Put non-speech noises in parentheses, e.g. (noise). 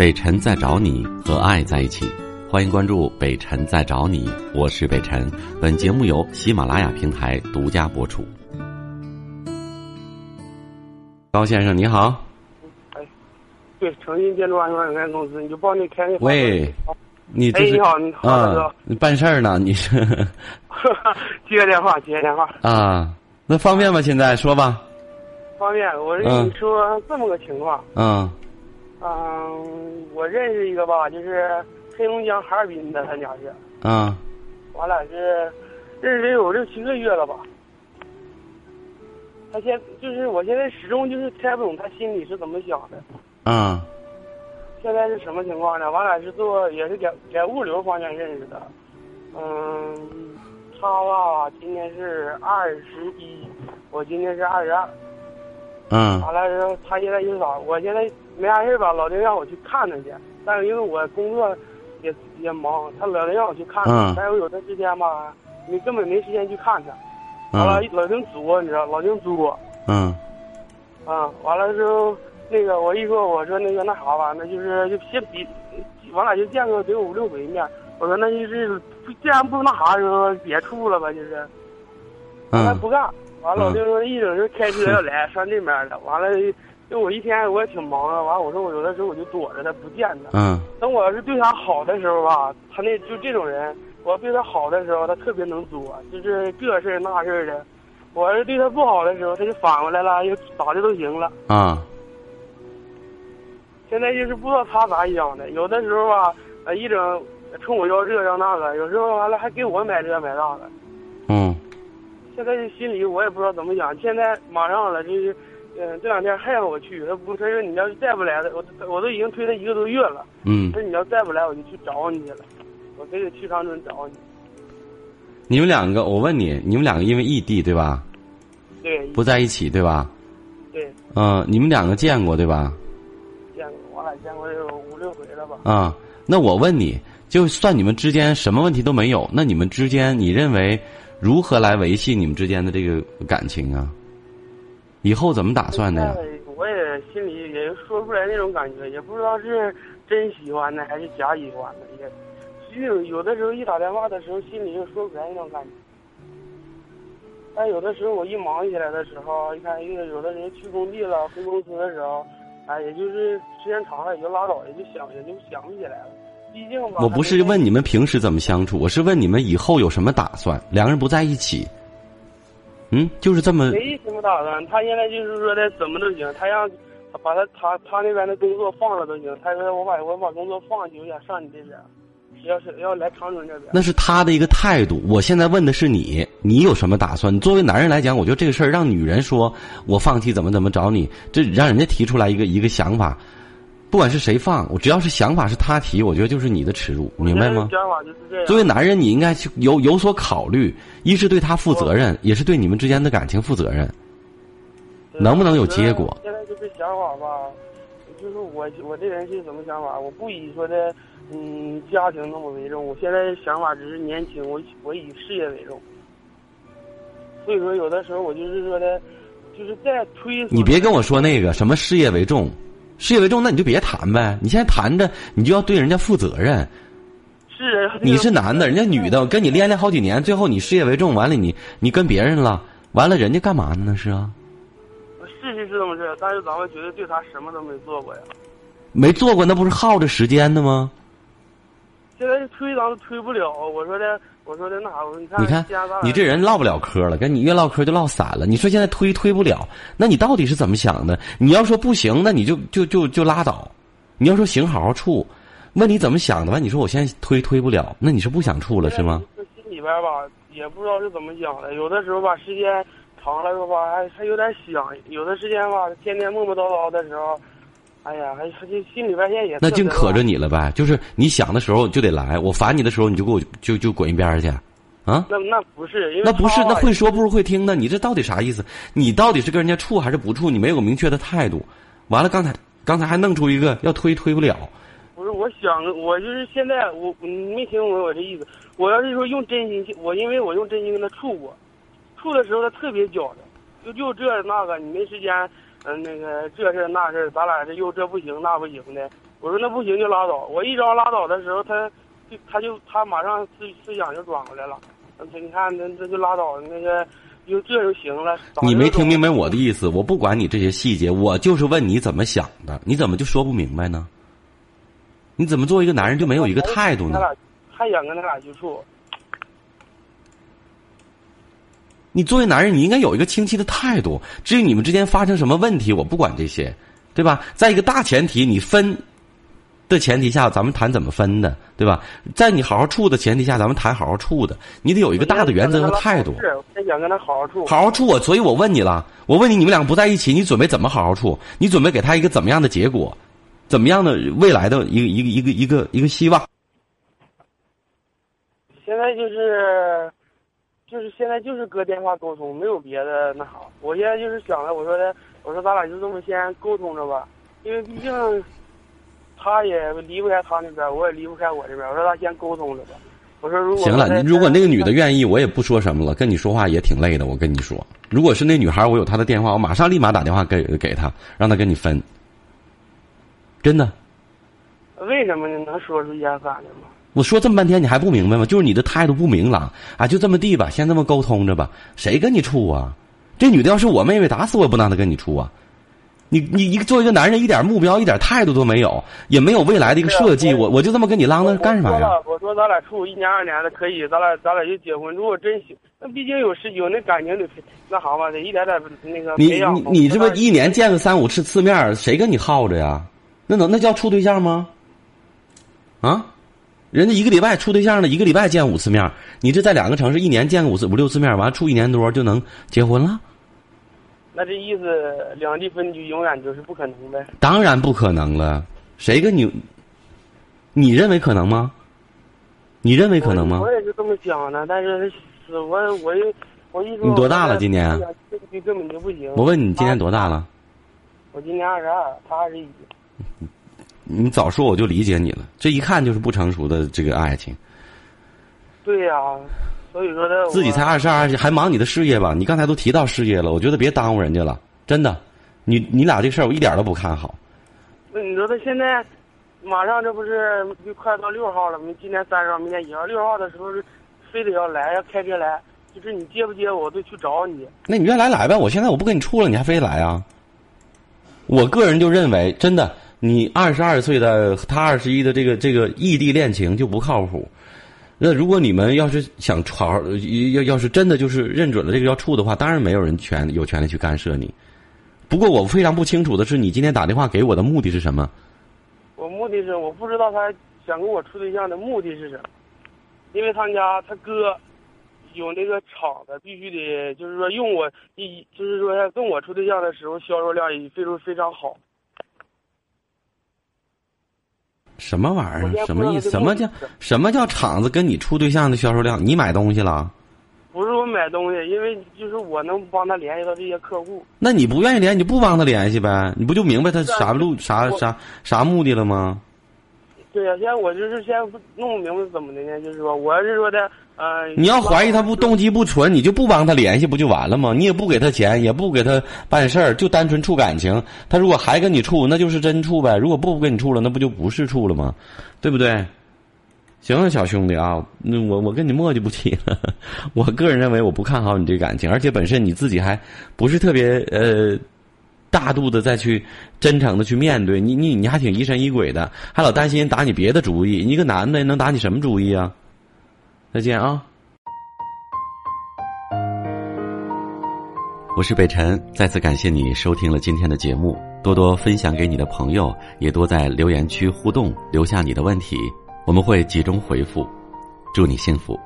北辰在找你和爱在一起，欢迎关注北辰在找你，我是北辰。本节目由喜马拉雅平台独家播出。高先生你好，哎，对，诚信建筑安全有限公司，你就帮你开那喂你这是哎你好你好大哥啊，你办事儿呢？你是 (laughs) 接个电话，接个电话。啊？那方便吗？现在说吧。方便，我是跟你说这么个情况。嗯嗯，我认识一个吧，就是黑龙江哈尔滨的，他家是，嗯我俩是认识得有六七个月了吧。他现就是我现在始终就是猜不懂他心里是怎么想的。嗯现在是什么情况呢？我俩是做也是在在物流方面认识的。嗯，他吧今年是二十一，我今年是二十二。嗯完了之后，他现在就是咋？我现在没啥事儿吧，老丁让我去看他去，但是因为我工作也也忙，他老丁让我去看他，嗯但是我有段时间吧，你根本没时间去看他。完了嗯，老丁作，你知道，老丁作嗯啊。完了之后，那个我一说，我说那个那啥吧，那就是就先比，我俩就见个得有五六回面。我说那就是既然不那啥，说别处了吧，就是。嗯不干，完了嗯老丁说一整就开车要来上这边的，完了就我一天我也挺忙的，完了我说我有的时候我就躲着他不见他，嗯等我要是对他好的时候吧，他那就这种人，我要对他好的时候他特别能作，就是这事儿那事儿的，我要是对他不好的时候他就反过来了，又咋的都行了。啊现在就是不知道他咋想的，有的时候吧，呃一整冲我要这要那个，有时候完了还给我买这买那个。嗯现在心里我也不知道怎么想。现在马上了，就是，嗯、这两天还让我去，他不，他说你要是再不来的，我我都已经推他一个多月了。嗯他，说你要再不来，我就去找你去了，我非得去长春找你。你们两个，我问你，你们两个因为异地对吧？对，不在一起对吧？对，嗯，你们两个见过对吧？见过，我俩见过有五六回了吧？啊，那我问你，就算你们之间什么问题都没有，那你们之间你认为如何来维系你们之间的这个感情啊？以后怎么打算的呀？我也心里也说不出来那种感觉，也不知道是真喜欢呢还是假喜欢呢，也。有有的时候一打电话的时候，心里就说不出来那种感觉。但有的时候我一忙起来的时候，你看，因为有的人去工地了、回公司的时候，哎，也就是时间长了也就拉倒，也就想也就想不起来了。毕竟吧，我不是问你们平时怎么相处，我是问你们以后有什么打算？两个人不在一起，嗯，就是这么没什么打算。他现在就是说的怎么都行，他让他把他他他那边的工作放了都行。他说我把我把工作放就想上你这边，要是要来长春这边。那是他的一个态度。我现在问的是你，你有什么打算？你作为男人来讲，我觉得这个事儿让女人说我放弃怎么怎么找你，这让人家提出来一个一个想法，不管是谁放，我只要是想法是他提，我觉得就是你的耻辱，明白吗？想法就是这样。作为男人，你应该去有有所考虑，一是对他负责任，也是对你们之间的感情负责任。能不能有结果？现在就是想法吧，就是我我这人是什么想法？我不以说的嗯家庭那么为重，我现在想法只是年轻，我我以事业为重。所以说，有的时候我就是说的，就是在推。你别跟我说那个什么事业为重，事业为重，那你就别谈呗。你现在谈着，你就要对人家负责任。是你是男的，人家女的，跟你恋爱好几年，最后你事业为重，完了你你跟别人了，完了人家干嘛呢？那是啊，是是是这么事，但是咱们觉得对他什么都没做过呀。没做过，那不是耗着时间的吗？现在推咱们推不了，我说的，我说的那啥，我说你看，你看你这人唠不了嗑了，跟你越唠嗑就唠散了。你说现在推推不了，那你到底是怎么想的？你要说不行，那你就就就就拉倒；你要说行，好好处。问你怎么想的吧？你说我现在推推不了，那你是不想处了是吗？？心里边吧，也不知道是怎么想的。有的时候吧，时间长了的话，还还有点想；有的时间吧，天天磨磨叨叨的时候，哎呀，还还就心里边现在也那净可着你。了呗。就是你想的时候就得来，我烦你的时候你就给我就就滚一边去，啊？那那不是，因为那不是，那会说不如会听呢，你这到底啥意思？你到底是跟人家处还是不处？你没有个明确的态度。完了，刚才刚才还弄出一个要推推不了，不是，我想，我就是现在，我你没听懂我这意思。我要是说用真心去，我因为我用真心跟他处过，处的时候他特别矫情，就就这那个，你没时间，嗯、那个这事儿那事儿，咱俩这又这不行那不行的，我说那不行就拉倒。我一招拉倒的时候，他就他就他马上思思想就转过来了。他你看那这就拉倒，那个就这就行了。你没听明白我的意思？我不管你这些细节，我就是问你怎么想的，你怎么就说不明白呢？你怎么作为一个男人就没有一个态度呢？还想跟他俩去处？你作为男人，你应该有一个清晰的态度。至于你们之间发生什么问题，我不管这些，对吧？在一个大前提，你分的前提下，咱们谈怎么分的，对吧？在你好好处的前提下，咱们谈好好处的。你得有一个大的原则和态度。是，我想跟他好好处。好好处我，所以我问你了。我问你，你们两个不在一起，你准备怎么好好处？你准备给他一个怎么样的结果？怎么样的未来的一个一个一个一个一个希望？现在就是。就是现在就是搁电话沟通，没有别的那啥。我现在就是想着，我说的，我说咱俩就这么先沟通着吧，因为毕竟他也离不开他那边，我也离不开我这边。我说咱先沟通着吧。我说如果行了，如果那个女的愿意，我也不说什么了。跟你说话也挺累的，我跟你说，如果是那女孩，我有她的电话，我马上立马打电话给给她，让她跟你分。真的。为什么你能说出言反来吗？我说这么半天，你还不明白吗？就是你的态度不明朗啊！就这么地吧，先这么沟通着吧。谁跟你处啊？这女的要是我妹妹，打死我也不让她跟你处啊！你你一个作为一个男人，一点目标、一点态度都没有，也没有未来的一个设计，我我就这么跟你嚷嚷干什么呀？我说咱俩处一年二年的可以，咱俩咱俩就结婚。如果真行，那毕竟有是有那感情得那啥嘛，得一点点那个你你你这不一年见个三五次次面，谁跟你耗着呀？那能那叫处对象吗？啊？人家一个礼拜处对象呢，一个礼拜见五次面你这在两个城市一年见个五次五六次面完处一年多就能结婚了？那这意思两地分居永远就是不可能呗？当然不可能了，谁跟你？你认为可能吗？你认为可能吗？我也是这么想的，但是我我我一说你多大了？今年？根本就不行。我问你今年多大了？我今年二十二，他二十一。(laughs) 你早说我就理解你了，这一看就是不成熟的这个爱情。对呀，所以说的自己才二十二，还忙你的事业吧？你刚才都提到事业了，我觉得别耽误人家了，真的。你你俩这事儿我一点都不看好。那你说他现在马上这不是就快到六号了吗？今天三十号，明天一号，六号的时候是非得要来，要开车来，就是你接不接我都去找你。那你愿来来呗，我现在我不跟你处了，你还非得来啊？我个人就认为，真的。你二十二岁的他二十一的这个这个异地恋情就不靠谱。那如果你们要是想好好要要是真的就是认准了这个要处的话，当然没有人权有权利去干涉你。不过我非常不清楚的是，你今天打电话给我的目的是什么？我目的是我不知道他想跟我处对象的目的是什么，因为他家他哥有那个厂子，必须得就是说用我一就是说跟我处对象的时候销售量也非常非常好。什么玩意儿？什么意思？什么叫什么叫厂子跟你处对象的销售量？你买东西了？不是我买东西，因为就是我能帮他联系到这些客户。那你不愿意联系，你不帮他联系呗？你不就明白他啥路啥啥啥目的了吗？对呀，现在我就是先弄不明白怎么的呢？就是说，我要是说的。呃你要怀疑他不动机不纯，你就不帮他联系不就完了吗？你也不给他钱，也不给他办事儿，就单纯处感情。他如果还跟你处，那就是真处呗；如果不跟你处了，那不就不是处了吗？对不对？行了，小兄弟啊，那我我跟你磨叽不起了。(laughs) 我个人认为，我不看好你这感情，而且本身你自己还不是特别呃大度的再去真诚的去面对你，你你还挺疑神疑鬼的，还老担心打你别的主意。你一个男的能打你什么主意啊？再见啊！我是北辰，再次感谢你收听了今天的节目，多多分享给你的朋友，也多在留言区互动，留下你的问题，我们会集中回复。祝你幸福。